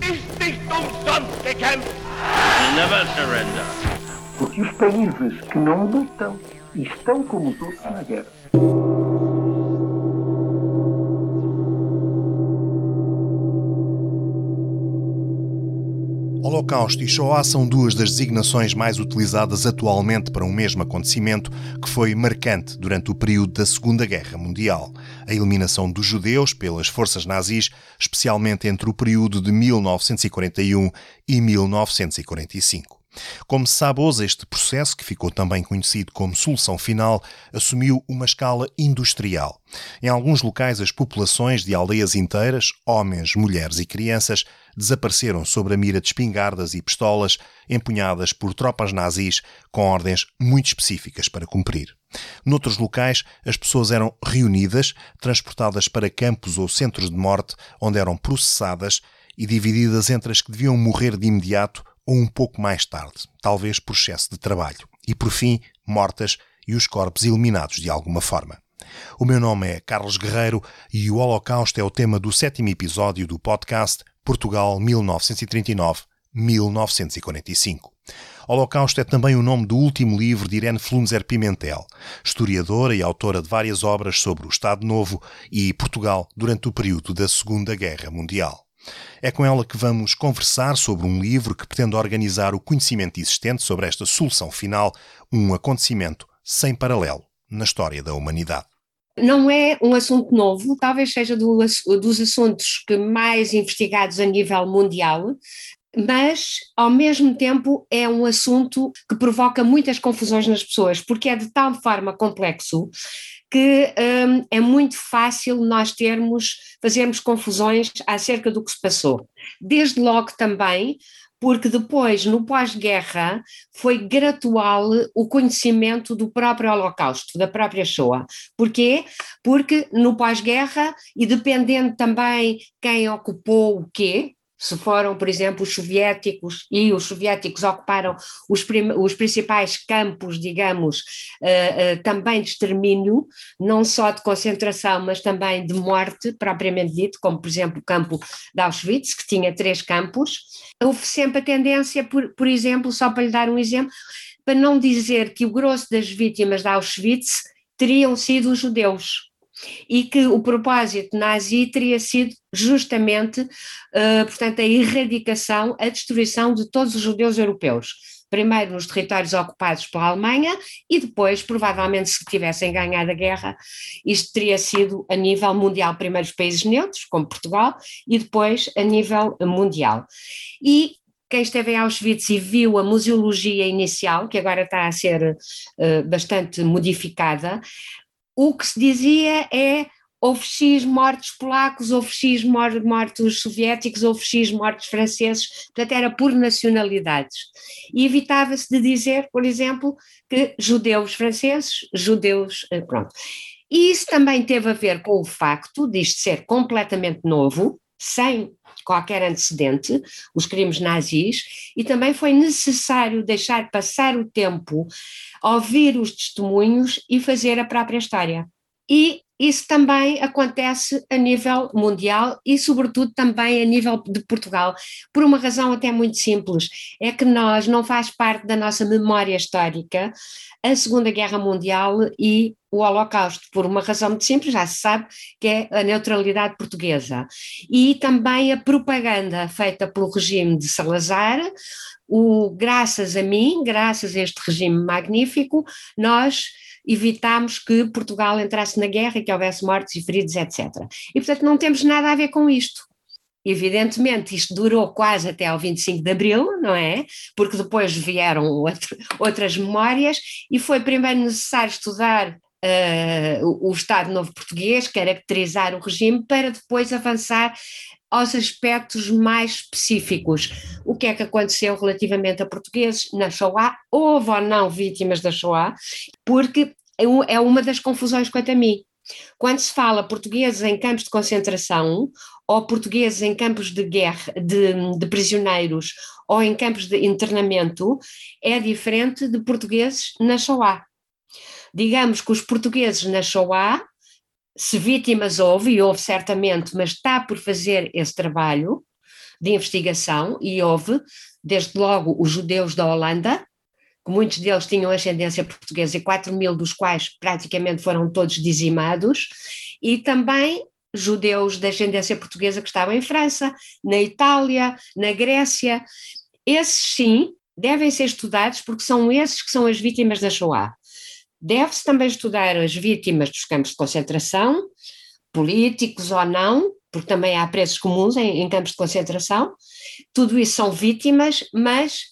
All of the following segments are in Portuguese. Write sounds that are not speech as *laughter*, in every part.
Ist nicht umsonst gekämpft! Never surrender. Porque os países que não lutam estão como todos na guerra. Holocausto e Shoah são duas das designações mais utilizadas atualmente para um mesmo acontecimento que foi marcante durante o período da Segunda Guerra Mundial. A eliminação dos judeus pelas forças nazis, especialmente entre o período de 1941 e 1945. Como se sabe hoje, este processo, que ficou também conhecido como solução final, assumiu uma escala industrial. Em alguns locais, as populações de aldeias inteiras, homens, mulheres e crianças, desapareceram sob a mira de espingardas e pistolas empunhadas por tropas nazis com ordens muito específicas para cumprir. Noutros locais, as pessoas eram reunidas, transportadas para campos ou centros de morte, onde eram processadas e divididas entre as que deviam morrer de imediato ou um pouco mais tarde, talvez por excesso de trabalho, e por fim, mortas e os corpos eliminados de alguma forma. O meu nome é Carlos Guerreiro e o Holocausto é o tema do sétimo episódio do podcast Portugal 1939-1945. Holocausto é também o nome do último livro de Irene Flunzer Pimentel, historiadora e autora de várias obras sobre o Estado Novo e Portugal durante o período da Segunda Guerra Mundial. É com ela que vamos conversar sobre um livro que pretende organizar o conhecimento existente sobre esta solução final, um acontecimento sem paralelo na história da humanidade. Não é um assunto novo, talvez seja do, dos assuntos que mais investigados a nível mundial, mas ao mesmo tempo é um assunto que provoca muitas confusões nas pessoas, porque é de tal forma complexo que um, é muito fácil nós termos, fazermos confusões acerca do que se passou. Desde logo também, porque depois, no pós-guerra, foi gradual o conhecimento do próprio Holocausto, da própria Shoah. Porquê? Porque no pós-guerra, e dependendo também quem ocupou o quê, se foram, por exemplo, os soviéticos, e os soviéticos ocuparam os, os principais campos, digamos, uh, uh, também de extermínio, não só de concentração, mas também de morte, propriamente dito, como, por exemplo, o campo de Auschwitz, que tinha três campos. Houve sempre a tendência, por, por exemplo, só para lhe dar um exemplo, para não dizer que o grosso das vítimas de Auschwitz teriam sido os judeus e que o propósito nazi teria sido justamente, uh, portanto, a erradicação, a destruição de todos os judeus europeus. Primeiro nos territórios ocupados pela Alemanha e depois, provavelmente, se tivessem ganhado a guerra, isto teria sido a nível mundial, primeiro os países neutros, como Portugal, e depois a nível mundial. E quem esteve em Auschwitz e viu a museologia inicial, que agora está a ser uh, bastante modificada, o que se dizia é houve X mortos polacos, houve X mortos soviéticos, houve X mortos franceses, portanto era por nacionalidades. E evitava-se de dizer, por exemplo, que judeus franceses, judeus, eh, pronto. E isso também teve a ver com o facto de isto ser completamente novo, sem qualquer antecedente, os crimes nazis, e também foi necessário deixar passar o tempo, ouvir os testemunhos e fazer a própria história. E isso também acontece a nível mundial e, sobretudo, também a nível de Portugal, por uma razão até muito simples: é que nós não faz parte da nossa memória histórica a Segunda Guerra Mundial e o Holocausto, por uma razão muito simples, já se sabe, que é a neutralidade portuguesa. E também a propaganda feita pelo regime de Salazar, o, graças a mim, graças a este regime magnífico, nós evitámos que Portugal entrasse na guerra e que houvesse mortes e feridos, etc. E, portanto, não temos nada a ver com isto. Evidentemente, isto durou quase até ao 25 de Abril, não é? Porque depois vieram outro, outras memórias e foi primeiro necessário estudar uh, o, o Estado Novo Português, caracterizar o regime, para depois avançar aos aspectos mais específicos. O que é que aconteceu relativamente a portugueses na Shoah? Houve ou não vítimas da Shoah? Porque é, é uma das confusões quanto a mim. Quando se fala portugueses em campos de concentração ou portugueses em campos de guerra, de, de prisioneiros ou em campos de internamento, é diferente de portugueses na Shoah. digamos que os portugueses na Shoah, se vítimas houve, e houve certamente, mas está por fazer esse trabalho de investigação, e houve, desde logo, os judeus da Holanda, que muitos deles tinham ascendência portuguesa, e 4 mil dos quais praticamente foram todos dizimados, e também judeus de ascendência portuguesa que estavam em França, na Itália, na Grécia. Esses sim devem ser estudados porque são esses que são as vítimas da Shoah. Deve-se também estudar as vítimas dos campos de concentração, políticos ou não, porque também há preços comuns em, em campos de concentração. Tudo isso são vítimas, mas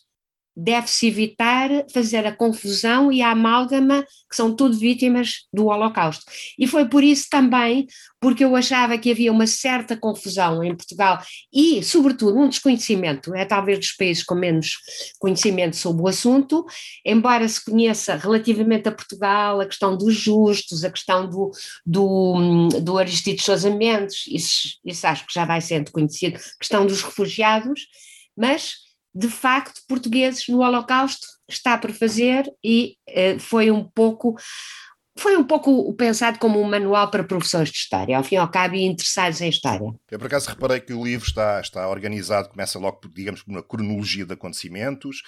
deve-se evitar fazer a confusão e a amálgama, que são tudo vítimas do Holocausto. E foi por isso também, porque eu achava que havia uma certa confusão em Portugal e, sobretudo, um desconhecimento, é talvez dos países com menos conhecimento sobre o assunto, embora se conheça relativamente a Portugal a questão dos justos, a questão do, do, do Aristides Sousa Mendes, isso, isso acho que já vai sendo conhecido, questão dos refugiados, mas de facto, portugueses no Holocausto está por fazer e eh, foi um pouco foi um pouco pensado como um manual para professores de História, ao fim e ao cabo, e interessados em História. Eu, por acaso, reparei que o livro está, está organizado, começa logo, digamos, por uma cronologia de acontecimentos,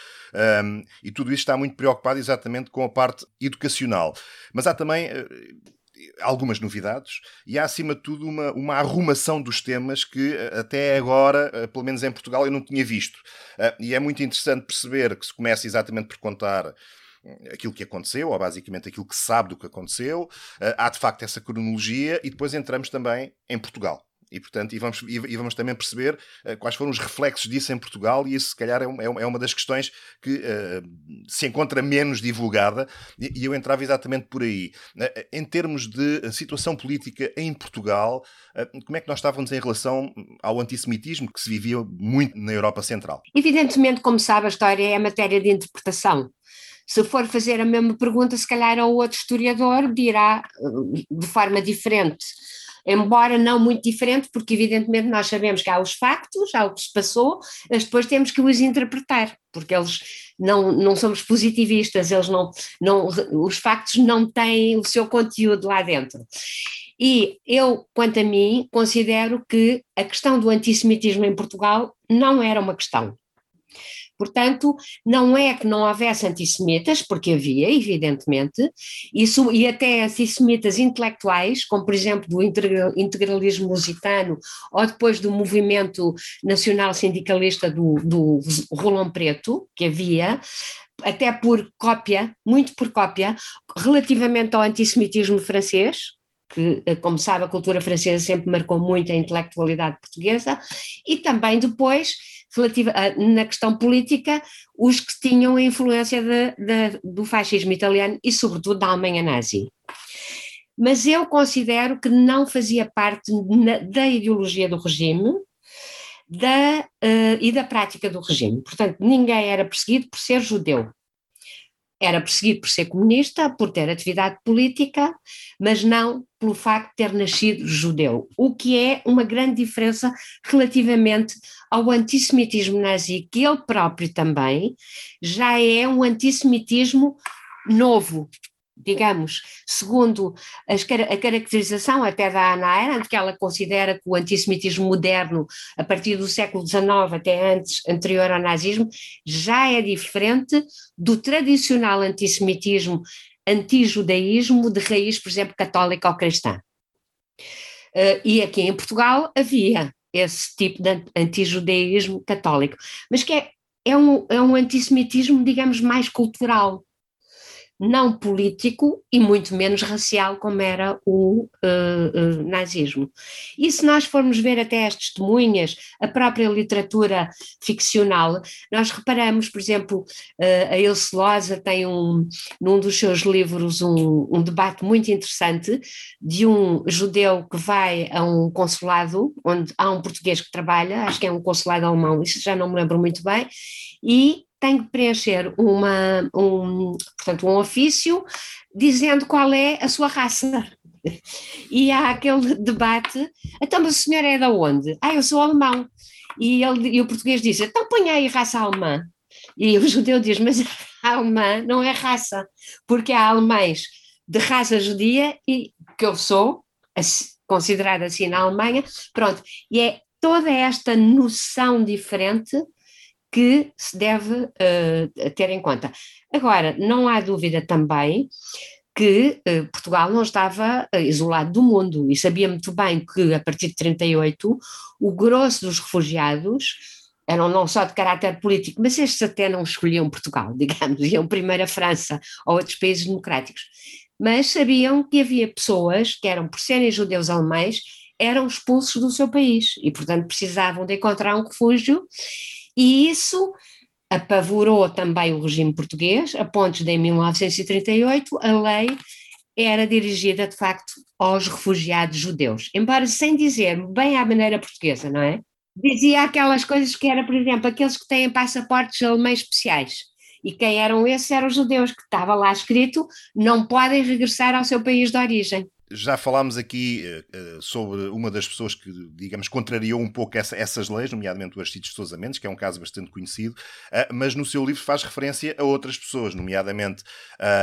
um, e tudo isso está muito preocupado exatamente com a parte educacional. Mas há também uh, algumas novidades e há, acima de tudo, uma, uma arrumação dos temas que eh, até agora, eh, pelo menos em Portugal, eu não tinha visto. Eh, e é muito interessante perceber que se começa exatamente por contar aquilo que aconteceu, ou basicamente aquilo que se sabe do que aconteceu. Há de facto essa cronologia e depois entramos também em Portugal. E, portanto, e vamos, e vamos também perceber uh, quais foram os reflexos disso em Portugal, e isso, se calhar, é, é, é uma das questões que uh, se encontra menos divulgada, e, e, eu entrava exatamente por aí. Uh, em termos de situação política em Portugal, como é que nós estávamos em relação ao antissemitismo que se vivia muito na Europa Central? Evidentemente, como sabe, a história é matéria de interpretação. Se for fazer a mesma pergunta, se calhar a outro historiador dirá de forma diferente embora não muito diferente, porque evidentemente nós sabemos que há os factos, há o que se passou, mas depois temos que os interpretar, porque eles não, não somos positivistas, eles não, não, os factos não têm o seu conteúdo lá dentro. E eu, quanto a mim, considero que a questão do antissemitismo em Portugal não era uma questão. Portanto, não é que não houvesse antissemitas, porque havia, evidentemente, isso, e até antissemitas intelectuais, como por exemplo do integralismo lusitano, ou depois do movimento nacional sindicalista do, do Rolão Preto, que havia, até por cópia, muito por cópia, relativamente ao antissemitismo francês, que, eh, como sabe, a cultura francesa sempre marcou muito a intelectualidade portuguesa, e também depois relativa, na questão política, os que tinham a influência de, de, do fascismo italiano e, sobretudo, da Alemanha nazi. Mas eu considero que não fazia parte na, da ideologia do regime da, uh, e da prática do regime. Portanto, ninguém era perseguido por ser judeu. Era perseguido por ser comunista, por ter atividade política, mas não pelo facto de ter nascido judeu, o que é uma grande diferença relativamente ao antissemitismo nazi, que ele próprio também já é um antissemitismo novo, digamos, segundo as, a caracterização até da Ana Arendt, que ela considera que o antissemitismo moderno, a partir do século XIX até antes, anterior ao nazismo, já é diferente do tradicional antissemitismo, antijudaísmo de raiz, por exemplo, católica ou cristã. Uh, e aqui em Portugal havia esse tipo de antijudaísmo católico, mas que é, é, um, é um antissemitismo, digamos, mais cultural, não político e muito menos racial, como era o uh, uh, nazismo. E se nós formos ver até as testemunhas, a própria literatura ficcional, nós reparamos, por exemplo, uh, a Ilse Loza tem um, num dos seus livros um, um, debate muito interessante de um judeu que vai a um consulado, onde há um português que trabalha, acho que é um consulado alemão, isso já não me lembro muito bem, e tem que preencher uma, um, portanto, um ofício dizendo qual é a sua raça. E há aquele debate, então, mas o senhor é da onde? Ah, eu sou alemão. E, ele, e o português diz, então põe aí raça alemã. E o judeu diz, mas a alemã não é raça, porque há alemães de raça judia e que eu sou, considerada assim na Alemanha, pronto, e é toda esta noção diferente que se deve uh, ter em conta. Agora, não há dúvida também que uh, Portugal não estava uh, isolado do mundo e sabia muito bem que a partir de 38 o grosso dos refugiados eram não só de caráter político, mas estes até não escolhiam Portugal, *laughs* digamos, iam primeiro a França ou outros países democráticos, mas sabiam que havia pessoas que eram, por serem judeus alemães, eram expulsos do seu país e, portanto, precisavam de encontrar um refúgio e isso apavorou também o regime português, a pontos de em 1938 a lei era dirigida de facto aos refugiados judeus, embora sem dizer bem à maneira portuguesa, não é? Dizia aquelas coisas que era, por exemplo, aqueles que têm passaportes alemães especiais. E quem eram esses eram os judeus, que estava lá escrito, não podem regressar ao seu país de origem já falámos aqui uh, sobre uma das pessoas que, digamos, contrariou um pouco essa, essas leis, nomeadamente o Aristides de Sousa Mendes, que é um caso bastante conhecido, uh, mas no seu livro faz referência a outras pessoas, nomeadamente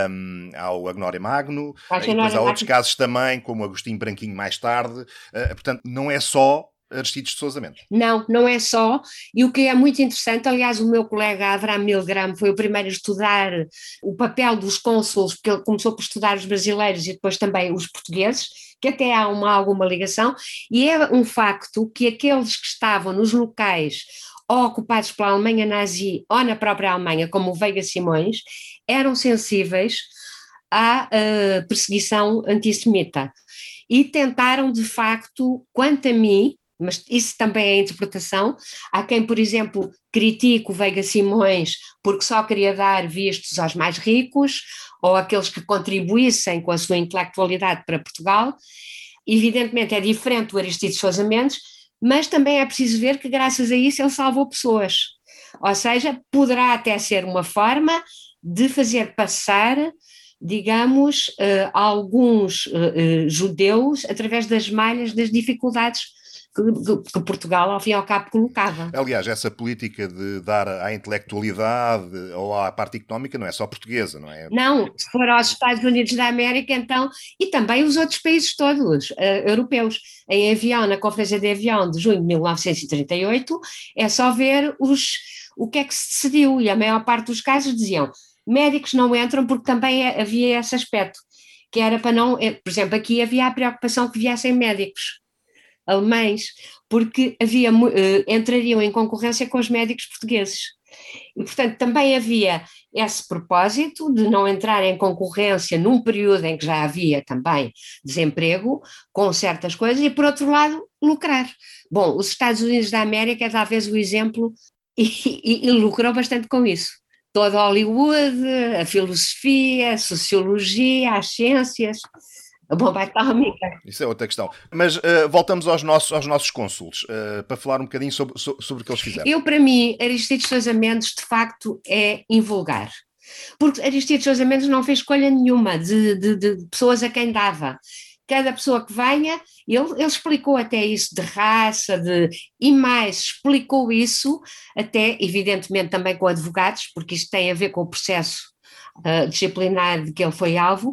um, ao Agnório Magno, e depois há outros casos também, como Agostinho Branquinho mais tarde, portanto, não é só Aristides de Sousa Mendes. Não, não é só, e o que é muito interessante, aliás o meu colega Abraham Milgram foi o primeiro a estudar o papel dos cônsules, porque ele começou por estudar os brasileiros e depois também os portugueses, que até há uma, alguma ligação, e é um facto que aqueles que estavam nos locais ou ocupados pela Alemanha nazi ou na própria Alemanha, como o Veiga Simões, eram sensíveis à uh, perseguição antissemita. E tentaram de facto, quanto a mim, mas isso também é interpretação. Há quem, por exemplo, critique o Veiga Simões porque só queria dar vistos aos mais ricos ou aqueles que contribuíssem com a sua intelectualidade para Portugal. Evidentemente é diferente do Aristides Sousa Mendes, mas também é preciso ver que graças a isso ele salvou pessoas. Ou seja, poderá até ser uma forma de fazer passar digamos, uh, alguns uh, uh, judeus através das malhas das dificuldades que, que, Portugal, ao fim e ao cabo, colocava. Aliás, essa política de dar à intelectualidade ou à parte económica não é só portuguesa, não é? Não, se for aos Estados Unidos da América, então, e também os outros países todos, uh, europeus. Em avião, na Conferência de Avião de junho de 1938, é só ver os, o que é que se decidiu, e a maior parte dos casos diziam médicos não entram porque também é, havia esse aspecto, que era para não, eh, por exemplo, aqui havia a preocupação que viessem médicos, alemães, porque havia, uh, entrariam em concorrência com os médicos portugueses. E, portanto, também havia esse propósito de não entrar em concorrência num período em que já havia também desemprego com certas coisas e, por outro lado, lucrar. Bom, os Estados Unidos da América é talvez o exemplo *laughs* e, e, e lucrou bastante com isso. Toda Hollywood, a filosofia, a sociologia, as ciências, a bomba atómica. Isso é outra questão. Mas uh, voltamos aos nossos, aos nossos cônsules, uh, para falar um bocadinho sobre, sobre o que eles fizeram. Eu, para mim, Aristides Sousa Mendes, de facto, é invulgar. Porque Aristides Sousa Mendes não fez escolha nenhuma de, de, de pessoas a quem dava cada pessoa que venha, ele, ele, explicou até isso de raça, de, e mais, explicou isso até, evidentemente, também com advogados, porque isto tem a ver com o processo uh, disciplinar de que ele foi alvo,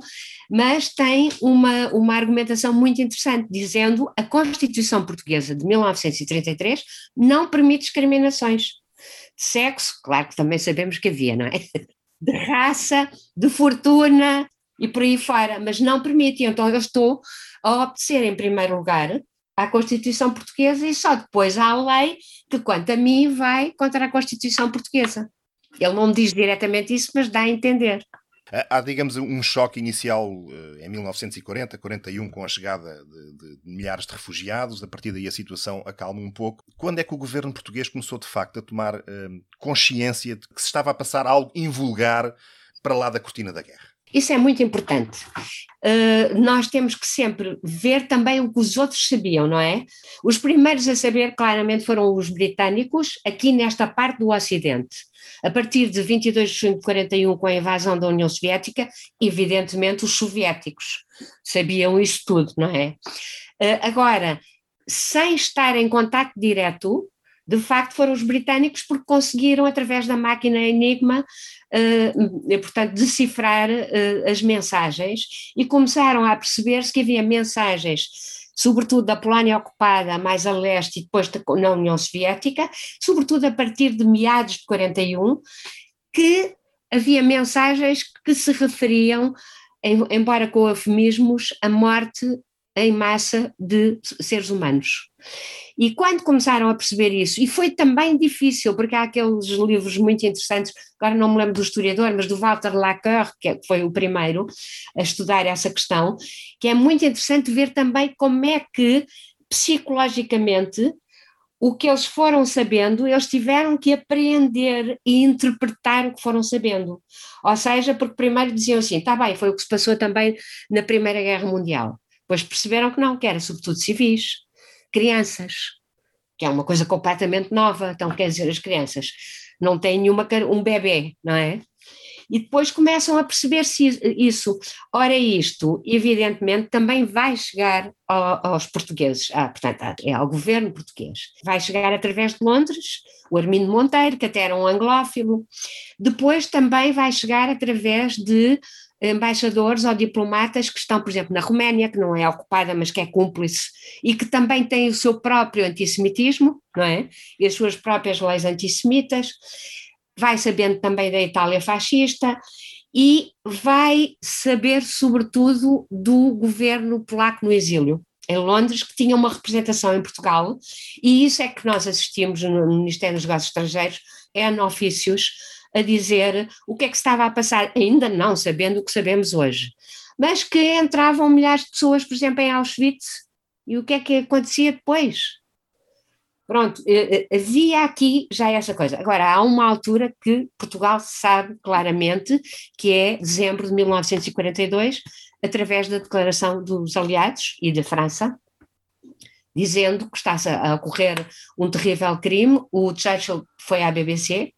mas tem uma, uma argumentação muito interessante, dizendo a Constituição Portuguesa de 1933 não permite discriminações de sexo, claro que também sabemos que havia, não é? *laughs* De raça, de fortuna e por aí fora, mas não permite. Então eu estou a obedecer em primeiro lugar à Constituição Portuguesa e só depois à lei que, quanto a mim, vai contra a Constituição Portuguesa. Ele não diz diretamente isso, mas dá a entender. Há, digamos, um choque inicial eh, em 1940, 41, com a chegada de, de, milhares de refugiados. A partir daí a situação acalma um pouco. Quando é que o governo português começou, de facto, a tomar uh, consciência de que se estava a passar algo invulgar para lá da cortina da guerra? Isso é muito importante. Uh, nós temos que sempre ver também o que os outros sabiam, não é? Os primeiros a saber claramente foram os britânicos, aqui nesta parte do Ocidente. A partir de 22 de junho de 41, com a invasão da União Soviética, evidentemente os soviéticos sabiam isso tudo, não é? Uh, agora, sem estar em contato direto, De facto, foram os britânicos porque conseguiram, através da máquina Enigma, uh, portanto, decifrar uh, as mensagens e começaram a perceber-se que havia mensagens sobretudo da Polónia ocupada mais a leste e depois na União Soviética, sobretudo a partir de meados de 41, que havia mensagens que se referiam, embora com eufemismos, à morte em massa de seres humanos. E quando começaram a perceber isso, e foi também difícil, porque há aqueles livros muito interessantes, agora não me lembro do historiador, mas do Walter Lacoeur, que foi o primeiro a estudar essa questão, que é muito interessante ver também como é que psicologicamente o que eles foram sabendo, eles tiveram que aprender e interpretar o que foram sabendo. Ou seja, porque primeiro diziam assim, está bem, foi o que se passou também na Primeira Guerra Mundial. Depois perceberam que não, que era sobretudo civis, crianças, que é uma coisa completamente nova. Então, quer dizer, as crianças não têm nenhuma, um bebê, não é? e depois começam a perceber-se isso. Ora, isto, evidentemente, também vai chegar ao, aos portugueses, ah, portanto, é ao governo português. Vai chegar através de Londres, o Armindo Monteiro, que até era um anglófilo. Depois também vai chegar através de embaixadores ou diplomatas que estão, por exemplo, na Roménia, que não é ocupada, mas que é cúmplice, e que também tem o seu próprio antissemitismo, não é? E as suas próprias leis antissemitas vai sabendo também da Itália fascista e vai saber, sobretudo, do governo polaco no exílio, em Londres, que tinha uma representação em Portugal, e isso é que nós assistimos no Ministério dos Negócios Estrangeiros, é no ofícios, a dizer o que é que estava a passar, ainda não sabendo o que sabemos hoje, mas que entravam milhares de pessoas, por exemplo, em Auschwitz, e o que é que acontecia depois? Pronto, eh, eh, havia aqui já essa coisa. Agora, há uma altura que Portugal sabe claramente, que é dezembro de 1942, através da declaração dos aliados e da França, dizendo que está a ocorrer um terrível crime. O Churchill foi à BBC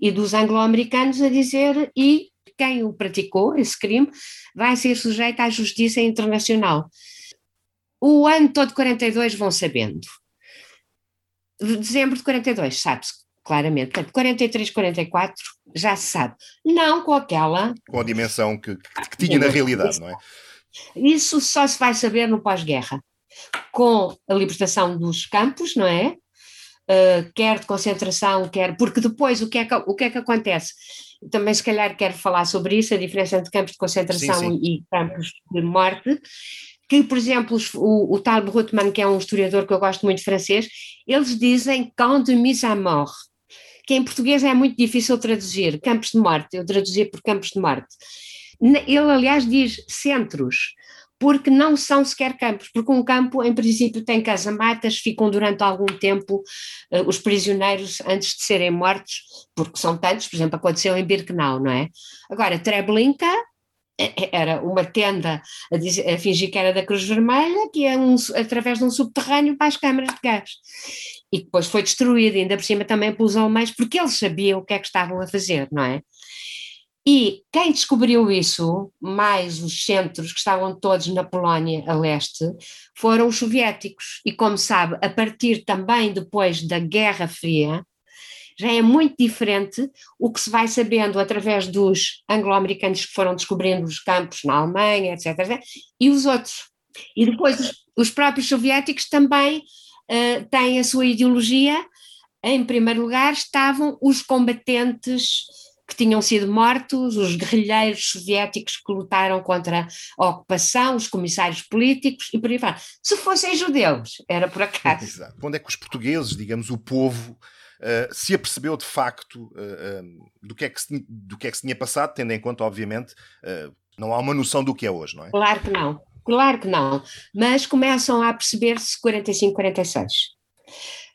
e dos anglo-americanos a dizer e quem o praticou, esse crime, vai ser sujeito à justiça internacional. O ano todo 42 vão sabendo de dezembro de 42, sabe-se claramente. Portanto, 43, 44 já se sabe. Não com aquela. Com a dimensão que, que tinha na realidade, não é? Isso só se vai saber no pós-guerra. Com a libertação dos campos, não é? Uh, quer de concentração, quer. Porque depois o que, é que, o que é que acontece? Também, se calhar, quero falar sobre isso, a diferença entre campos de concentração sim, sim. e campos de morte que, por exemplo, o, o tal Brutman, que é um historiador que eu gosto muito francês, eles dizem camp de mise à mort, que em português é muito difícil traduzir, campos de morte, eu traduzi por campos de morte. Ele, aliás, diz centros, porque não são sequer campos, porque um campo, em princípio, tem casamatas, ficam durante algum tempo uh, os prisioneiros antes de serem mortos, porque são tantos, por exemplo, aconteceu em Birkenau, não é? Agora, Treblinka é, é, era uma tenda a, dizer, a, fingir que era da Cruz Vermelha, que ia um, através de um subterrâneo para as câmaras de gás. E depois foi destruída, ainda por cima também pelos alemães, porque eles sabiam o que é que estavam a fazer, não é? E quem descobriu isso, mais os centros que estavam todos na Polónia a leste, foram os soviéticos. E como sabe, a partir também depois da Guerra Fria, já é muito diferente o que se vai sabendo através dos anglo-americanos que foram descobrindo os campos na Alemanha, etc., etc. e os outros. E depois os, os próprios soviéticos também uh, têm a sua ideologia. Em primeiro lugar estavam os combatentes que tinham sido mortos, os guerrilheiros soviéticos que lutaram contra a ocupação, os comissários políticos e por aí vai. Se fossem judeus, era por *laughs* acaso. Exato. Onde é que os portugueses, digamos, o povo, uh, se apercebeu de facto uh, do, que é que se, do que é que se tinha passado, tendo em conta, obviamente, não há uma noção do que é hoje, não é? Claro que não, claro que não. Mas começam a perceber-se 45, 46.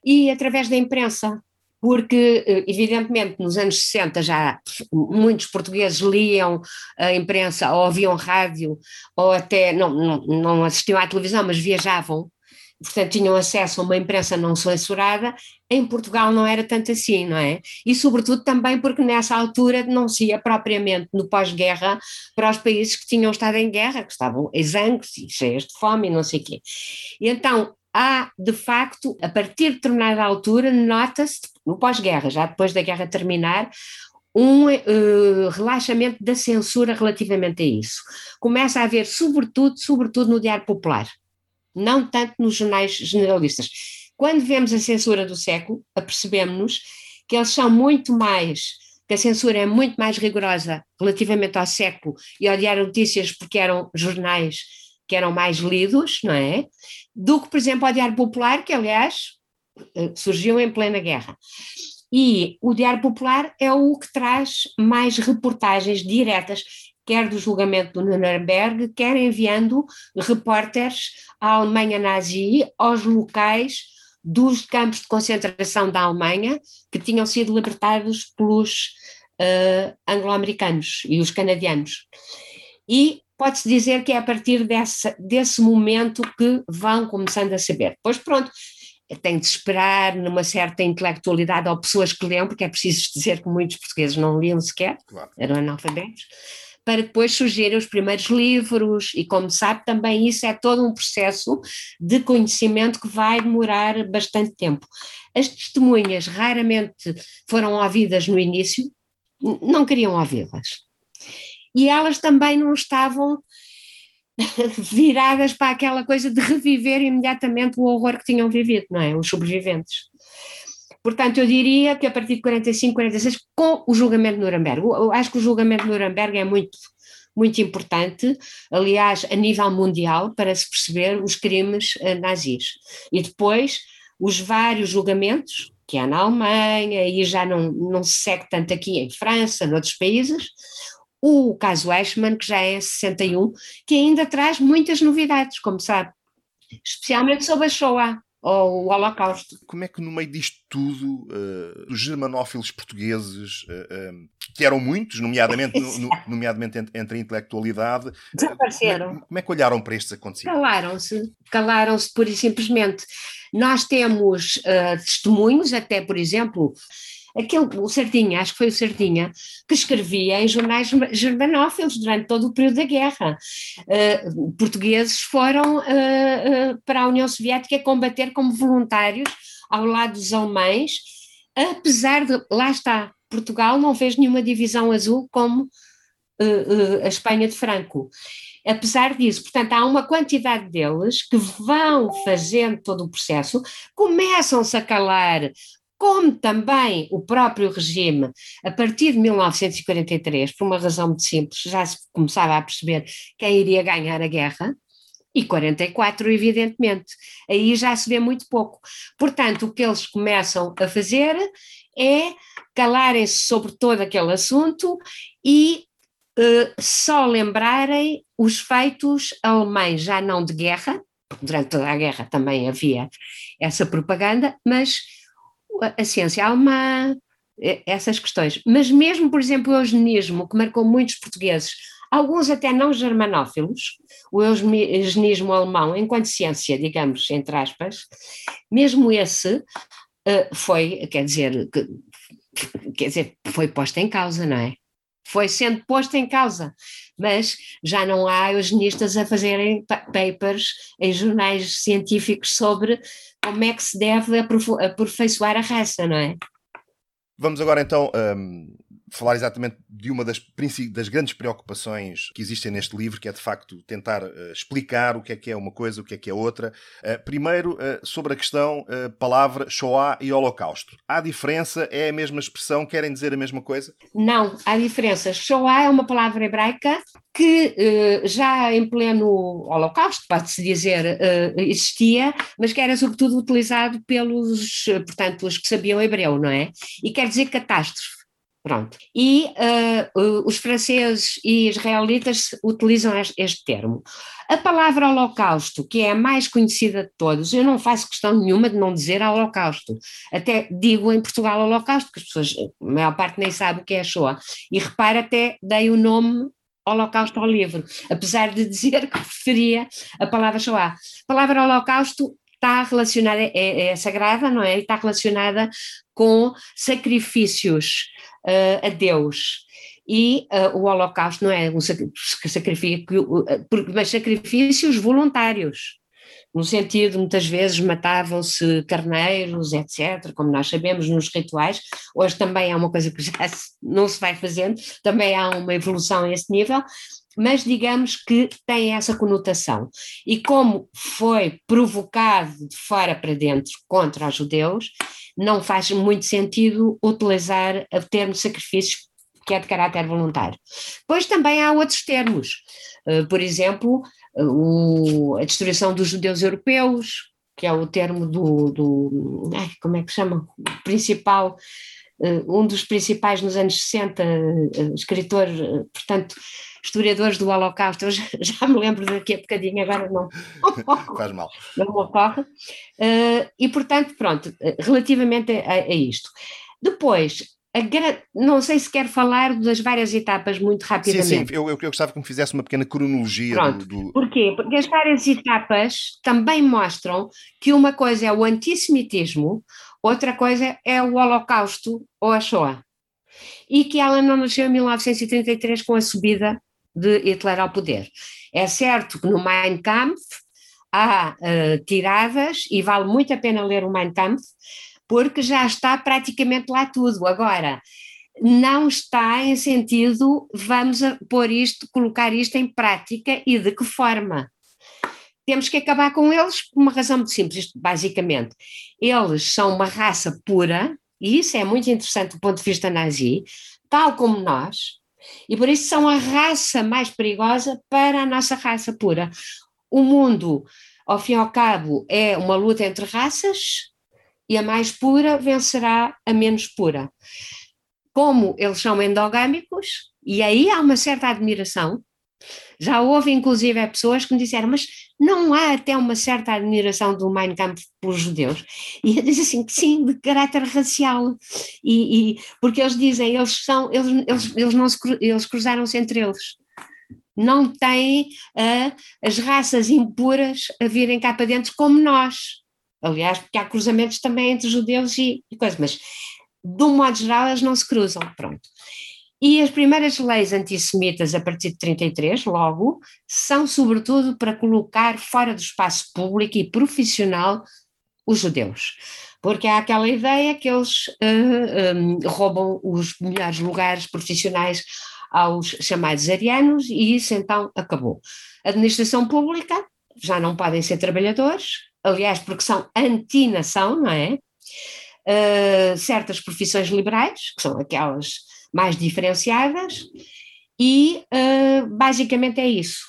E através da imprensa, porque, evidentemente, nos anos 60 já muitos portugueses liam a imprensa ou ouviam rádio, ou até não, não, não assistiam à televisão, mas viajavam portanto tinham acesso a uma imprensa não censurada, em Portugal não era tanto assim, não é? E sobretudo também porque nessa altura não se ia propriamente no pós-guerra para os países que tinham estado em guerra, que estavam exangues e cheios de fome e não sei o quê. E então há, de facto, a partir de determinada altura, nota-se, no pós-guerra, já depois da guerra terminar, um uh, relaxamento da censura relativamente a isso. Começa a haver, sobretudo, sobretudo no Diário Popular, não tanto nos jornais generalistas. Quando vemos a censura do século, apercebemos-nos que eles são muito mais, que a censura é muito mais rigorosa relativamente ao século e ao Diário Notícias, porque eram jornais que eram mais lidos, não é? Do que, por exemplo, ao Diário Popular, que aliás eh, surgiu em plena guerra. E o Diário Popular é o que traz mais reportagens diretas, quer do julgamento do Nuremberg, quer enviando repórteres à Alemanha nazi, aos locais dos campos de concentração da Alemanha, que tinham sido libertados pelos uh, anglo-americanos e os canadianos. E pode-se dizer que é a partir desse, desse momento que vão começando a saber. Pois pronto, tem de esperar numa certa intelectualidade ou pessoas que leiam, porque é preciso dizer que muitos portugueses não liam sequer, claro. eram analfabetos, para depois surgirem os primeiros livros, e como sabe, também isso é todo um processo de conhecimento que vai demorar bastante tempo. As testemunhas raramente foram ouvidas no início, não queriam ouvi-las. E elas também não estavam *laughs* viradas para aquela coisa de reviver imediatamente o horror que tinham vivido, não é? Os sobreviventes. Portanto, eu diria que a partir de 45, 46, com o julgamento de Nuremberg, eu acho que o julgamento de Nuremberg é muito, muito importante, aliás, a nível mundial, para se perceber os crimes eh, nazis. E depois, os vários julgamentos, que há na Alemanha, e já não, não se segue tanto aqui em França, noutros países, o caso Eichmann, que já é em 61, que ainda traz muitas novidades, como sabe, especialmente sobre a Shoah ou o Holocausto. Como é que no meio disto tudo, uh, os germanófilos portugueses, uh, uh, que eram muitos, nomeadamente, no, *laughs* nomeadamente entre, a intelectualidade, desapareceram. Como é, como é, que olharam para estes acontecimentos? Calaram-se, calaram-se pura e simplesmente. Nós temos testemunhos, até por exemplo, aquele, o Sardinha, acho que foi o Sardinha, que escrevia em jornais germanófilos durante todo o período da guerra. Uh, portugueses foram uh, uh, para a União Soviética combater como voluntários ao lado dos alemães, apesar de, lá está, Portugal não fez nenhuma divisão azul como a Espanha de Franco. Apesar disso, portanto, há uma quantidade deles que vão fazendo todo o processo, começam-se a calar como também o próprio regime, a partir de 1943, por uma razão muito simples, já se começava a perceber quem iria ganhar a guerra, e 44, evidentemente. Aí já se vê muito pouco. Portanto, o que eles começam a fazer é calarem-se sobre todo aquele assunto e uh, só lembrarem os feitos alemães, já não de guerra, durante toda a guerra também havia essa propaganda, mas a ciência alemã, essas questões. Mas mesmo, por exemplo, o eugenismo, que marcou muitos portugueses, alguns até não germanófilos, o eugenismo alemão, enquanto ciência, digamos, entre aspas, mesmo esse eh, foi, quer dizer, quer dizer, foi posto em causa, não é? Foi sendo posto em causa, mas já não há eugenistas a fazerem papers em jornais científicos sobre como é que se deve aperfeiçoar a raça, não é? Vamos agora então um, falar exatamente de uma das, das grandes preocupações que existem neste livro, que é de facto tentar uh, explicar o que é que é uma coisa, o que é que é outra. Uh, primeiro, uh, sobre a questão palavra Shoah e Holocausto. Há diferença? É a mesma expressão? Querem dizer a mesma coisa? Não, há diferença. Shoah é uma palavra hebraica que já em pleno Holocausto, pode-se dizer, existia, mas que era sobretudo utilizado pelos, portanto, os que sabiam hebreu, não é? E quer dizer catástrofe. Pronto. E uh, os franceses e israelitas utilizam este termo. A palavra holocausto, que é a mais conhecida de todos, eu não faço questão nenhuma de não dizer holocausto. Até digo em Portugal holocausto, que as pessoas, a maior parte nem sabe o que é a Shoah. E repara, até dei o nome holocausto ao livro, apesar de dizer que preferia a palavra Shoah. A palavra holocausto está relacionada, é, é sagrada, não é? Está relacionada com sacrifícios uh, a Deus. E uh, o Holocausto não é um sacrifício, uh, mas sacrifícios voluntários. no sentido, muitas vezes matavam-se carneiros, etc., como nós sabemos nos rituais. Hoje também é uma coisa que já não se vai fazendo, também há uma evolução a esse nível, mas digamos que tem essa conotação. E como foi provocado de fora para dentro contra os judeus, não faz muito sentido utilizar o termo sacrifícios que é de caráter voluntário. Depois também há outros termos, uh, por exemplo, uh, a destruição dos judeus europeus, que é o termo do, do ai, como é que chama, principal, um dos principais nos anos 60, escritor, portanto, historiadores do Holocausto, eu *laughs* já, me lembro daqui a bocadinho, agora não. *laughs* Faz mal. Não me ocorre. E, portanto, pronto, relativamente a, a isto. Depois, não sei se quer falar das várias etapas muito rapidamente. Sim, sim, eu, eu, eu gostava que me fizesse uma pequena cronologia Pronto. do, do... Porquê? Porque as várias etapas também mostram que uma coisa é o antissemitismo, outra coisa é o Holocausto ou a Shoah. E que ela não nasceu em 1933 com a subida de Hitler ao poder. É certo que no Mein Kampf há uh, tiradas, e vale muito a pena ler o Mein Kampf, porque já está praticamente lá tudo. Agora, não está em sentido, vamos pôr isto, colocar isto em prática e de que forma? Temos que acabar com eles por uma razão muito simples, basicamente. Eles são uma raça pura, e isso é muito interessante do ponto de vista nazi, tal como nós, e por isso são a raça mais perigosa para a nossa raça pura. O mundo, ao fim e ao cabo, é uma luta entre raças, e a mais pura vencerá a menos pura. Como eles são endogâmicos, e aí há uma certa admiração, já houve inclusive pessoas que me disseram, mas não há até uma certa admiração do Mein Kampf pelos judeus? E eu disse assim, sim, de caráter racial, e, e porque eles dizem, eles são, eles, eles, eles, não se, eles cruzaram-se entre eles não têm uh, as raças impuras a virem cá para dentro como nós. Aliás, porque há cruzamentos também entre judeus e, e coisas, mas de um modo geral elas não se cruzam, pronto. E as primeiras leis antissemitas a partir de 33, logo, são sobretudo para colocar fora do espaço público e profissional os judeus. Porque há aquela ideia que eles uh, eh, um, roubam os melhores lugares profissionais aos chamados arianos e isso então acabou. Administração pública já não podem ser trabalhadores, aliás, porque são anti-nação, não é? Uh, certas profissões liberais, que são aquelas mais diferenciadas, e uh, basicamente é isso.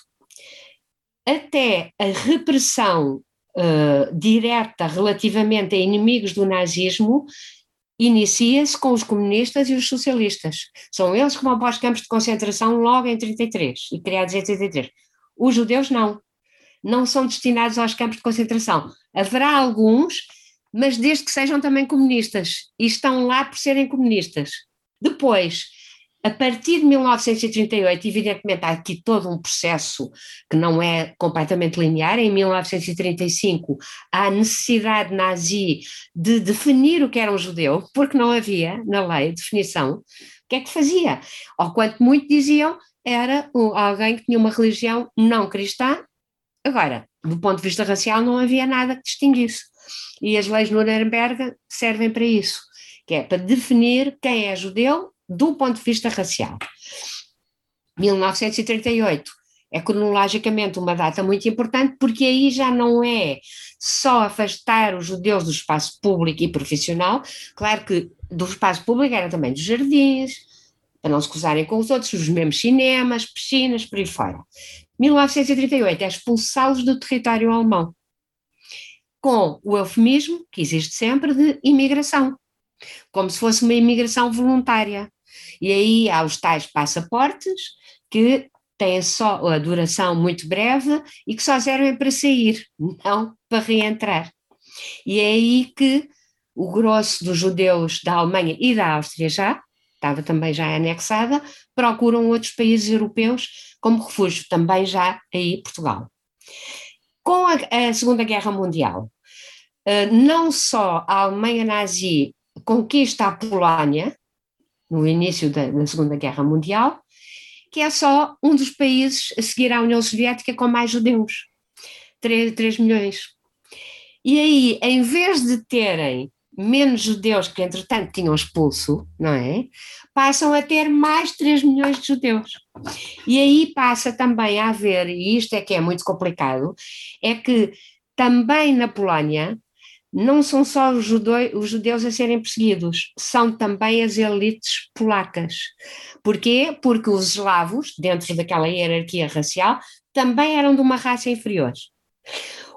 Até a repressão uh, direta relativamente a inimigos do nazismo inicia-se com os comunistas e os socialistas. São eles que vão para os campos de concentração logo em 33 e criados em 33. Os judeus não não são destinados aos campos de concentração. Haverá alguns, mas desde que sejam também comunistas, e estão lá por serem comunistas. Depois, a partir de 1938, evidentemente, há aqui todo um processo que não é completamente linear. Em 1935, há a necessidade nazi de definir o que era um judeu, porque não havia na lei definição. O que é que fazia? Ou quanto muito diziam, era alguém que tinha uma religião não cristã Agora, do ponto de vista racial, não havia nada que distinguisse. E as leis Nuremberg servem para isso, que é para definir quem é judeu do ponto de vista racial. 1938 é cronologicamente uma data muito importante, porque aí já não é só afastar os judeus do espaço público e profissional, claro que do espaço público era também dos jardins, para não se cruzarem com os outros, os mesmos cinemas, piscinas, por aí fora. 1938 é expulsá-los do território alemão, com o eufemismo, que existe sempre, de imigração, como se fosse uma imigração voluntária. E aí há os tais passaportes que têm só a duração muito breve e que só servem para sair, não para reentrar. E é aí que o grosso dos judeus da Alemanha e da Áustria já, estava também já anexada, procuram outros países europeus como refúgio, também já aí Portugal. Com a, a Segunda Guerra Mundial, uh, não só a Alemanha nazi conquista a Polónia, no início da, da Segunda Guerra Mundial, que é só um dos países a seguir à União Soviética com mais judeus. 3, 3 milhões. E aí, em vez de terem menos judeus que entretanto tinham expulso, não é? Passam a ter mais 3 milhões de judeus. E aí passa também a haver, e isto é que é muito complicado, é que também na Polónia não são só os, judeus, os judeus a serem perseguidos, são também as elites polacas. Porquê? Porque os eslavos, dentro daquela hierarquia racial, também eram de uma raça inferior.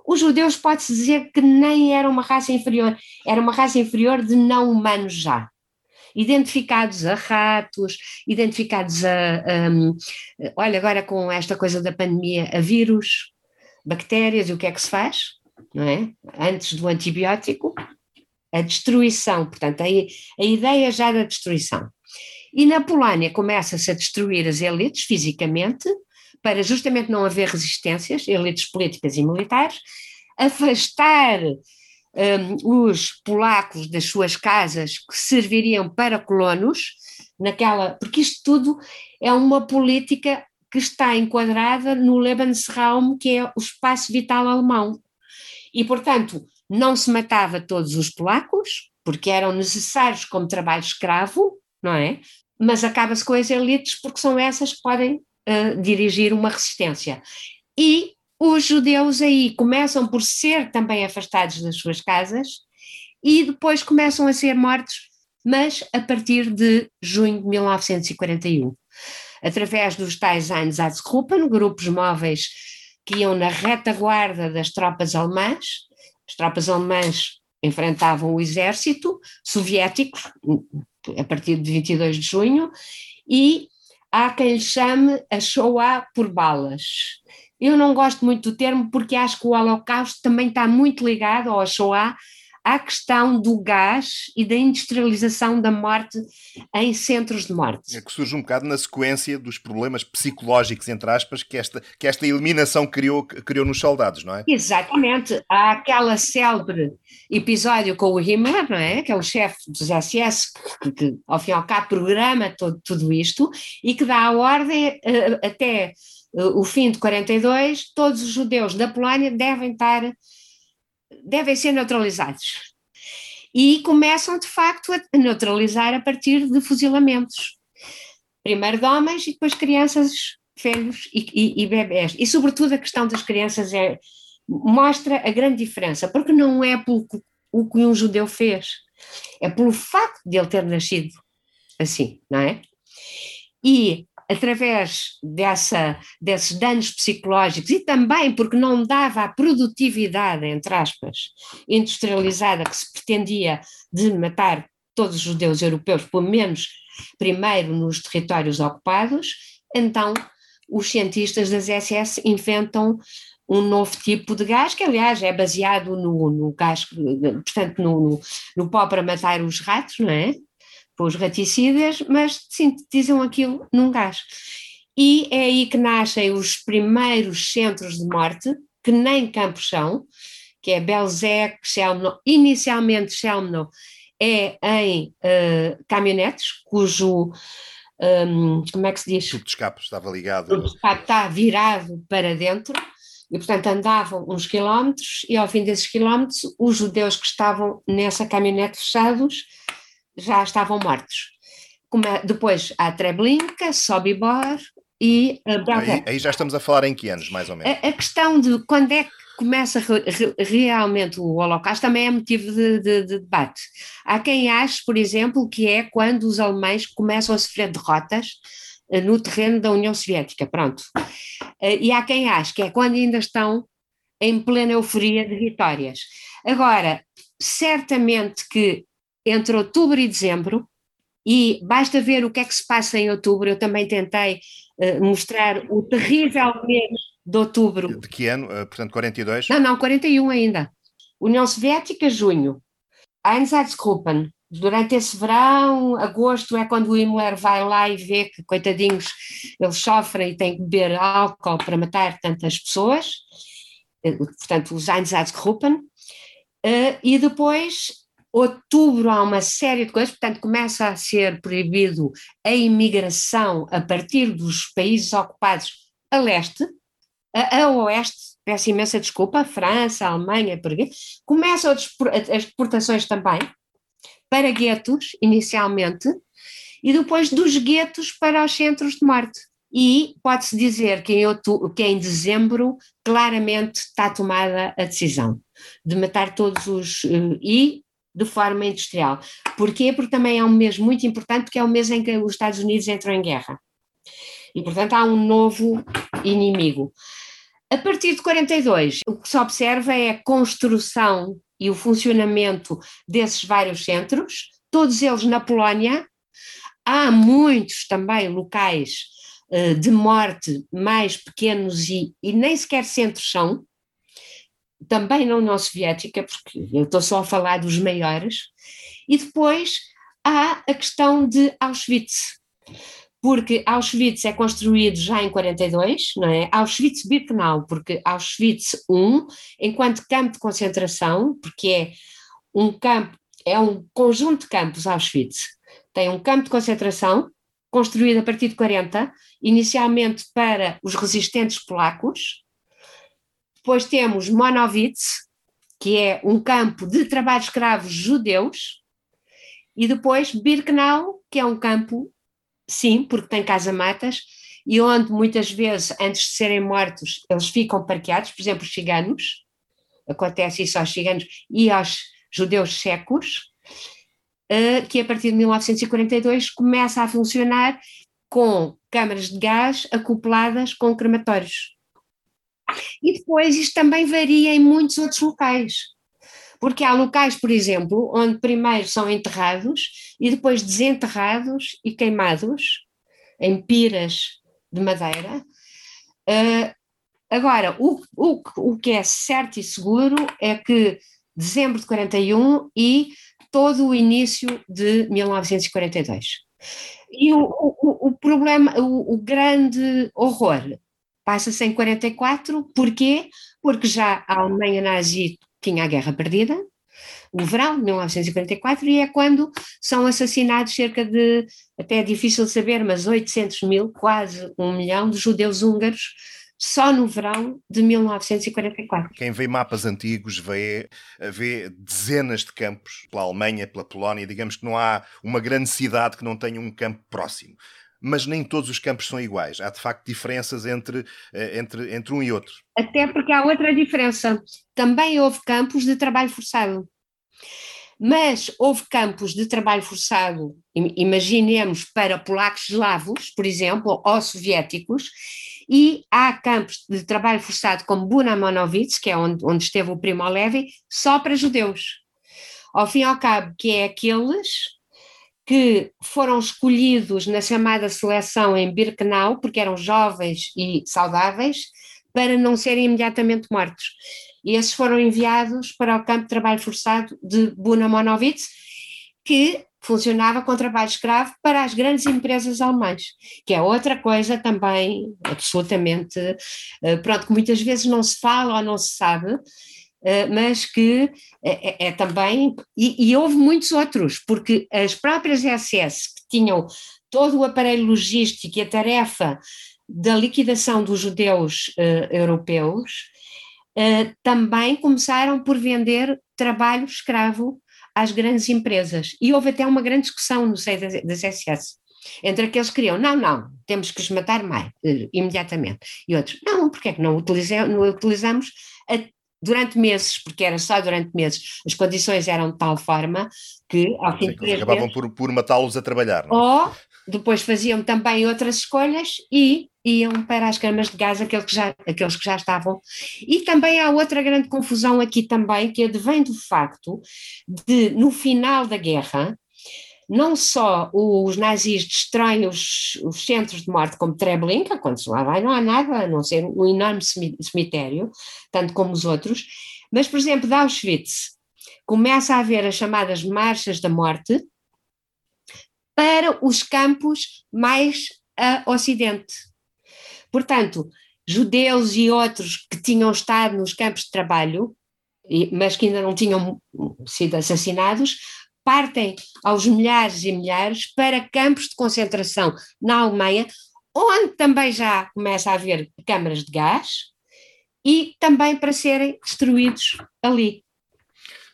Os judeus pode-se dizer que nem era uma raça inferior, era uma raça inferior de não humanos já. Identificados a ratos, identificados a, um, olha, agora com esta coisa da pandemia, a vírus, bactérias, e o que é que se faz? Não é? Antes do antibiótico, a destruição, portanto, a, a ideia já da destruição. E na Polónia começa-se a destruir as elites fisicamente, para justamente não haver resistências, elites políticas e militares, afastar um, os polacos das suas casas que serviriam para colonos, naquela, porque isto tudo é uma política que está enquadrada no Lebensraum, que é o espaço vital alemão. E, portanto, não se matava todos os polacos, porque eram necessários como trabalho escravo, não é? Mas acaba-se com as elites, porque são essas que podem uh, dirigir uma resistência. E os judeus aí começam por ser também afastados das suas casas e depois começam a ser mortos, mas a partir de junho de 1941, através dos tais Einsatzgruppen, grupos móveis que iam na retaguarda das tropas alemãs, as tropas alemãs enfrentavam o exército soviético a partir de 22 de junho e há quem chame a Shoah por balas. Eu não gosto muito do termo porque acho que o Holocausto também está muito ligado ao Shoah à questão do gás e da industrialização da morte em centros de morte. É que surge um bocado na sequência dos problemas psicológicos, entre aspas, que esta, que esta eliminação criou, criou nos soldados, não é? Exatamente. Há aquela célebre episódio com o Himmler, não é? Que é o chefe dos SS, que, que ao fim e ao cabo programa todo, tudo isto e que dá a ordem uh, até uh, o fim de 42, todos os judeus da Polónia devem estar devem ser neutralizados. E começam, de facto, a neutralizar a partir de fuzilamentos. Primeiro de homens e depois crianças, velhos e, e, e bebés. E, sobretudo, a questão das crianças é, mostra a grande diferença, porque não é pelo o que um judeu fez, é pelo facto de ele ter nascido assim, não é? E através dessa, desses danos psicológicos e também porque não dava a produtividade, entre aspas, industrializada que se pretendia de matar todos os judeus europeus, pelo menos primeiro nos territórios ocupados, então os cientistas das SS inventam um novo tipo de gás, que aliás é baseado no, no gás, portanto no, no, no pó para matar os ratos, não é? Para os raticidas, mas sintetizam aquilo num gás. E é aí que nascem os primeiros centros de morte, que nem campos são, que é Belzec, Chelmno, inicialmente Chelmno é em uh, caminhonetes, cujo, um, como é que se diz? O tubo de escape estava ligado. O tubo de escape está virado para dentro, e portanto andavam uns quilómetros, e ao fim desses quilómetros, os judeus que estavam nessa caminhonete fechados já estavam mortos. depois a Treblinka, Sobibor e a Aí, aí, já estamos a falar em que anos, mais ou menos? A, a questão de quando é que começa re, realmente o Holocausto também é motivo de, de, de, debate. Há quem ache, por exemplo, que é quando os alemães começam a sofrer derrotas eh, no terreno da União Soviética, pronto. Eh, e há quem ache que é quando ainda estão em plena euforia de vitórias. Agora, certamente que entre outubro e dezembro, e basta ver o que é que se passa em outubro. Eu também tentei uh, mostrar o terrível mês de outubro. De que ano? Uh, portanto, 42? Não, não, 41 ainda. União Soviética, junho. Einsatzgruppen. Durante esse verão, agosto, é quando o Himmler vai lá e vê que, coitadinhos, eles sofrem e têm que beber álcool para matar tantas pessoas. Uh, portanto, os Einsatzgruppen. e depois Outubro há uma série de coisas, portanto, começa a ser proibido a imigração a partir dos países ocupados a leste, a, a oeste, peço imensa desculpa, França, Alemanha, começam as deportações também para guetos, inicialmente, e depois dos guetos para os centros de morte. E pode-se dizer que em, outubro, que em dezembro claramente está tomada a decisão de matar todos os. Eh, e de forma industrial. Porquê? Porque também é um mês muito importante, porque é o mês em que os Estados Unidos entram em guerra. E, portanto, há um novo inimigo. A partir de 42, o que se observa é a construção e o funcionamento desses vários centros, todos eles na Polónia. Há muitos também locais uh, de morte mais pequenos e, e nem sequer centros são, também na União Soviética, porque eu estou só a falar dos maiores, e depois há a questão de Auschwitz, porque Auschwitz é construído já em 42, não é? Auschwitz-Birkenau, porque Auschwitz I, enquanto campo de concentração, porque é um campo, é um conjunto de campos Auschwitz, tem um campo de concentração construído a partir de 40, inicialmente para os resistentes polacos, depois temos Monowitz, que é um campo de trabalho escravos judeus, e depois Birkenau, que é um campo, sim, porque tem casa-matas, e onde muitas vezes, antes de serem mortos, eles ficam parqueados, por exemplo, os ciganos, acontece isso aos ciganos e aos judeus secos, eh, que a partir de 1942 começa a funcionar com câmaras de gás acopladas com crematórios. E depois isto também varia em muitos outros locais. Porque há locais, por exemplo, onde primeiro são enterrados e depois desenterrados e queimados em piras de madeira. Uh, agora, o, o, o que é certo e seguro é que dezembro de 41 e todo o início de 1942. E o, o, o problema, o, o grande horror Passa-se em 44, porquê? Porque já a Alemanha nazi tinha a guerra perdida, o verão de 1944, e é quando são assassinados cerca de, até é difícil saber, mas 800 mil, quase um milhão de judeus húngaros, só no verão de 1944. Quem vê mapas antigos vê, vê dezenas de campos pela Alemanha, pela Polónia, digamos que não há uma grande cidade que não tenha um campo próximo mas nem todos os campos são iguais. Há de facto diferenças entre, eh, entre, entre um e outro. Até porque há outra diferença. Também houve campos de trabalho forçado. Mas houve campos de trabalho forçado, imaginemos, para polacos eslavos, por exemplo, ou soviéticos, e há campos de trabalho forçado como Bunamonovitz, que é onde, onde esteve o Primo Levi, só para judeus. Ao fim e ao cabo, que é aqueles que foram escolhidos na chamada seleção em Birkenau, porque eram jovens e saudáveis, para não serem imediatamente mortos. E esses foram enviados para o campo de trabalho forçado de Bunamonovitz, que funcionava com trabalho escravo para as grandes empresas alemãs, que é outra coisa também absolutamente, eh, pronto, que muitas vezes não se fala ou não se sabe, mas que é, é, também, e, e, houve muitos outros, porque as próprias SS que tinham todo o aparelho logístico e a tarefa da liquidação dos judeus uh, europeus, uh, também começaram por vender trabalho escravo às grandes empresas. E houve até uma grande discussão no seio das, das SS entre aqueles que queriam, não, não, temos que os matar mais, imediatamente, e outros, não, porque é que não, utilizamos durante meses, porque era só durante meses, as condições eram de tal forma que ao fim de três acabavam meses, por, por matá-los a trabalhar. Não? É? Ou depois faziam também outras escolhas e iam para as camas de gás aqueles que, já, aqueles que já estavam. E também há outra grande confusão aqui também, que advém do facto de, no final da guerra, não só os nazis destroem os, os centros de morte como Treblinka, quando se lá vai não há nada, a não ser um enorme cemitério, tanto como os outros, mas, por exemplo, de Auschwitz, começa a haver as chamadas marchas da morte para os campos mais a ocidente. Portanto, judeus e outros que tinham estado nos campos de trabalho, mas que ainda não tinham sido assassinados, partem aos milhares e milhares para campos de concentração na Alemanha, onde também já começa a haver câmaras de gás, e também para serem destruídos ali.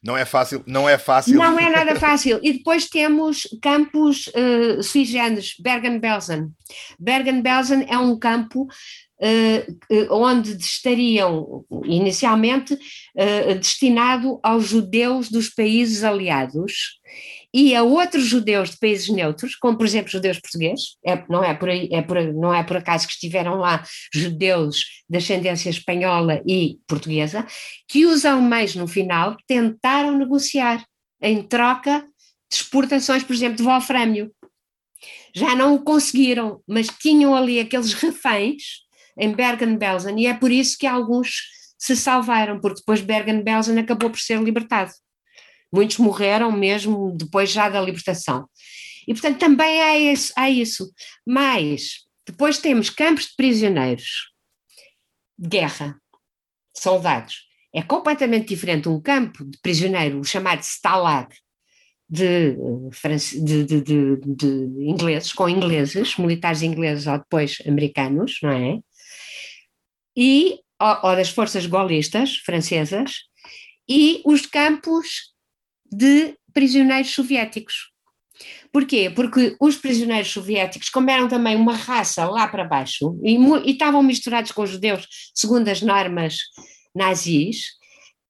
Não é fácil, não é fácil. Não é nada *laughs* fácil. E depois temos campos uh, sui generis, Bergen-Belsen. Bergen-Belsen é um campo onde estariam inicialmente uh, destinado aos judeus dos países aliados e a outros judeus de países neutros, como por exemplo judeus portugueses, é, não, é por aí, é por, não é por acaso que estiveram lá judeus de ascendência espanhola e portuguesa, que os alemães no final tentaram negociar em troca de exportações, por exemplo, de wolframio. Já não o conseguiram, mas tinham ali aqueles reféns em Bergen-Belsen e é por isso que alguns se salvaram, porque depois Bergen-Belsen acabou por ser libertado. Muitos morreram mesmo depois já da libertação. E, portanto, também há isso. Isso. Mas depois temos campos de prisioneiros de guerra, soldados. É completamente diferente um campo de prisioneiro chamado Stalag, de, de, de, de, ingleses, com ingleses, militares ingleses ou depois americanos, não é? E, ou, ou das forças gaullistas francesas, e os campos de prisioneiros soviéticos. Porquê? Porque os prisioneiros soviéticos, como eram também uma raça lá para baixo e, e estavam misturados com os judeus segundo as normas nazis,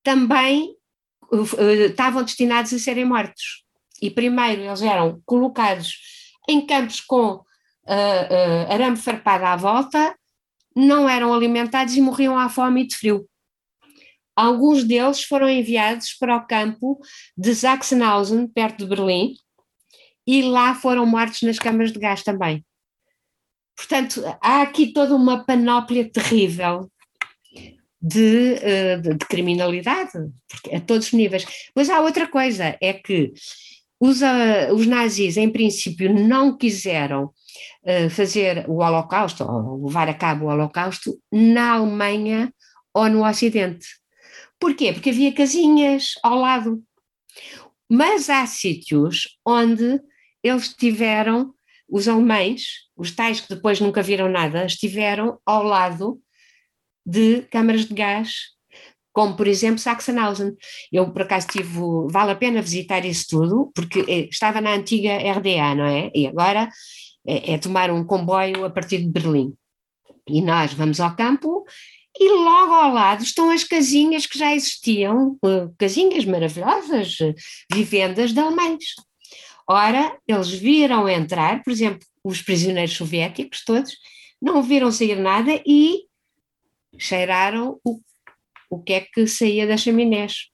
também uh, estavam destinados a serem mortos. E primeiro eles eram colocados em campos com uh, uh, arame farpado à volta, não eram alimentados e morriam à fome e de frio. Alguns deles foram enviados para o campo de Sachsenhausen, perto de Berlim, e lá foram mortos nas câmaras de gás também. Portanto, há aqui toda uma panóplia terrível de, eh, de, de criminalidade, a todos os níveis. Mas há outra coisa, é que os, uh, os nazis, em princípio, não quiseram fazer o Holocausto, ou levar a cabo o Holocausto, na Alemanha ou no Ocidente. Porquê? Porque havia casinhas ao lado. Mas há sítios onde eles tiveram, os alemães, os tais que depois nunca viram nada, estiveram ao lado de câmaras de gás, como por exemplo Sachsenhausen. Eu por acaso tive, vale a pena visitar isso tudo, porque eh, estava na antiga RDA, não é? E agora é, é tomar um comboio a partir de Berlim. E nós vamos ao campo e logo ao lado estão as casinhas que já existiam, eh, casinhas maravilhosas, eh, vivendas de alemães. Ora, eles viram entrar, por exemplo, os prisioneiros soviéticos todos, não viram sair nada e cheiraram o, o que é que saía das chaminés.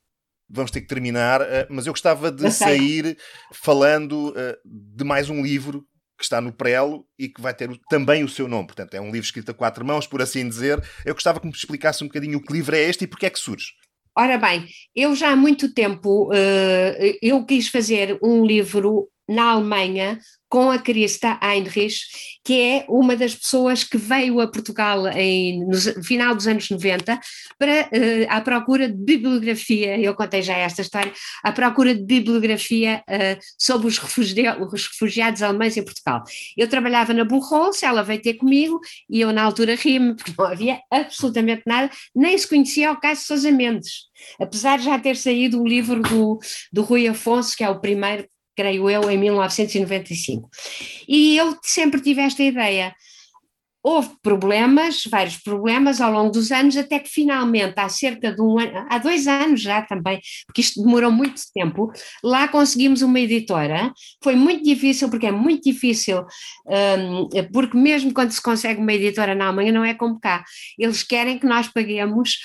Vamos ter que terminar, eh, mas eu gostava de sair falando de mais um livro que está no prelo e que vai ter também o seu nome. Portanto, é um livro escrito a quatro mãos, por assim dizer. Eu gostava que me explicasse um bocadinho o que livro é este e porque é que surge. Ora bem, eu já há muito tempo uh, eu quis fazer um livro na Alemanha com a Christa Heinrich, que é uma das pessoas que veio a Portugal em, no final dos anos 90 para, uh, à procura de bibliografia, eu contei já esta história, à procura de bibliografia uh, sobre os, os, refugiados alemães em Portugal. Eu trabalhava na Burroughs, ela veio ter comigo e eu na altura ri-me porque não havia absolutamente nada, nem se conhecia o caso Sousa Mendes. Apesar de já ter saído o livro do, do Rui Afonso, que é o primeiro creio eu, em 1995. E eu sempre tive esta ideia. Houve problemas, vários problemas ao longo dos anos, até que finalmente, há cerca de um ano, há dois anos já também, porque isto demorou muito tempo, lá conseguimos uma editora. Foi muito difícil, porque é muito difícil, um, porque mesmo quando se consegue uma editora na Alemanha, não é como cá. Eles querem que nós paguemos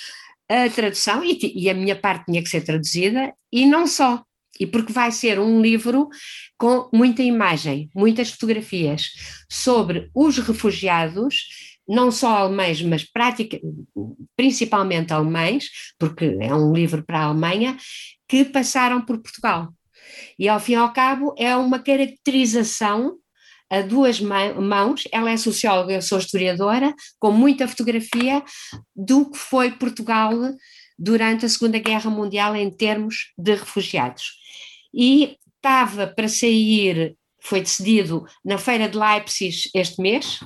a tradução, e, e a minha parte tinha que ser traduzida, e não só e porque vai ser um livro com muita imagem, muitas fotografias sobre os refugiados, não só alemães, mas prática, principalmente alemães, porque é um livro para a Alemanha, que passaram por Portugal. E ao fim e ao cabo é uma caracterização a duas mãos, ela é socióloga, eu sou historiadora, com muita fotografia do que foi Portugal durante a Segunda Guerra Mundial em termos de refugiados. E estava para sair, foi decidido na Feira de Leipzig este mês,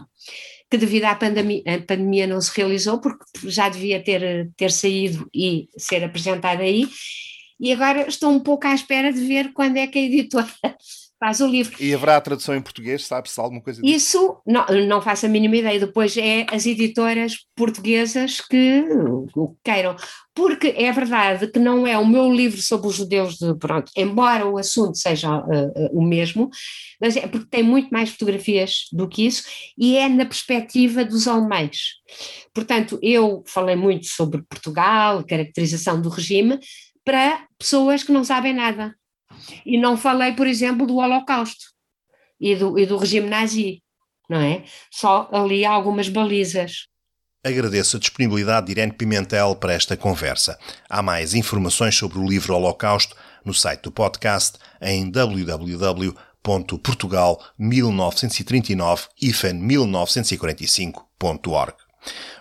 que devido à pandemia, pandemia não se realizou, porque já devia ter, ter saído e ser apresentado aí, e agora estou um pouco à espera de ver quando é que a editora faz o livro. E haverá a tradução em português, sabe-se alguma coisa disso? Isso, não, não faço a mínima ideia, depois é as editoras portuguesas que queiram, porque é verdade que não é o meu livro sobre os judeus, de, pronto, embora o assunto seja uh, uh, o mesmo, mas é porque tem muito mais fotografias do que isso, e é na perspectiva dos alemães. Portanto, eu falei muito sobre Portugal, caracterização do regime, para pessoas que não sabem nada. E não falei, por exemplo, do Holocausto e do, e do regime nazi, não é? Só ali algumas balizas. Agradeço a disponibilidade de Irene Pimentel para esta conversa. Há mais informações sobre o livro Holocausto no site do podcast em www.portugal1939-1945.org.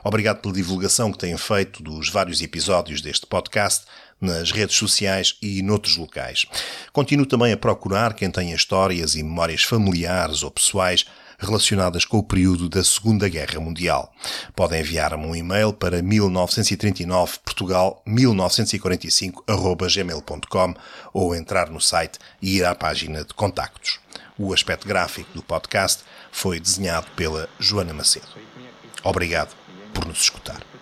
Obrigado pela divulgação que têm feito dos vários episódios deste podcast nas redes sociais e noutros locais. Continuo também a procurar quem tenha histórias e memórias familiares ou pessoais relacionadas com o período da Segunda Guerra Mundial. Podem enviar-me um e-mail para 1939 Portugal 1945@gmail.com ou entrar no site e ir à página de contactos. O aspecto gráfico do podcast foi desenhado pela Joana Macedo. Obrigado por nos escutar.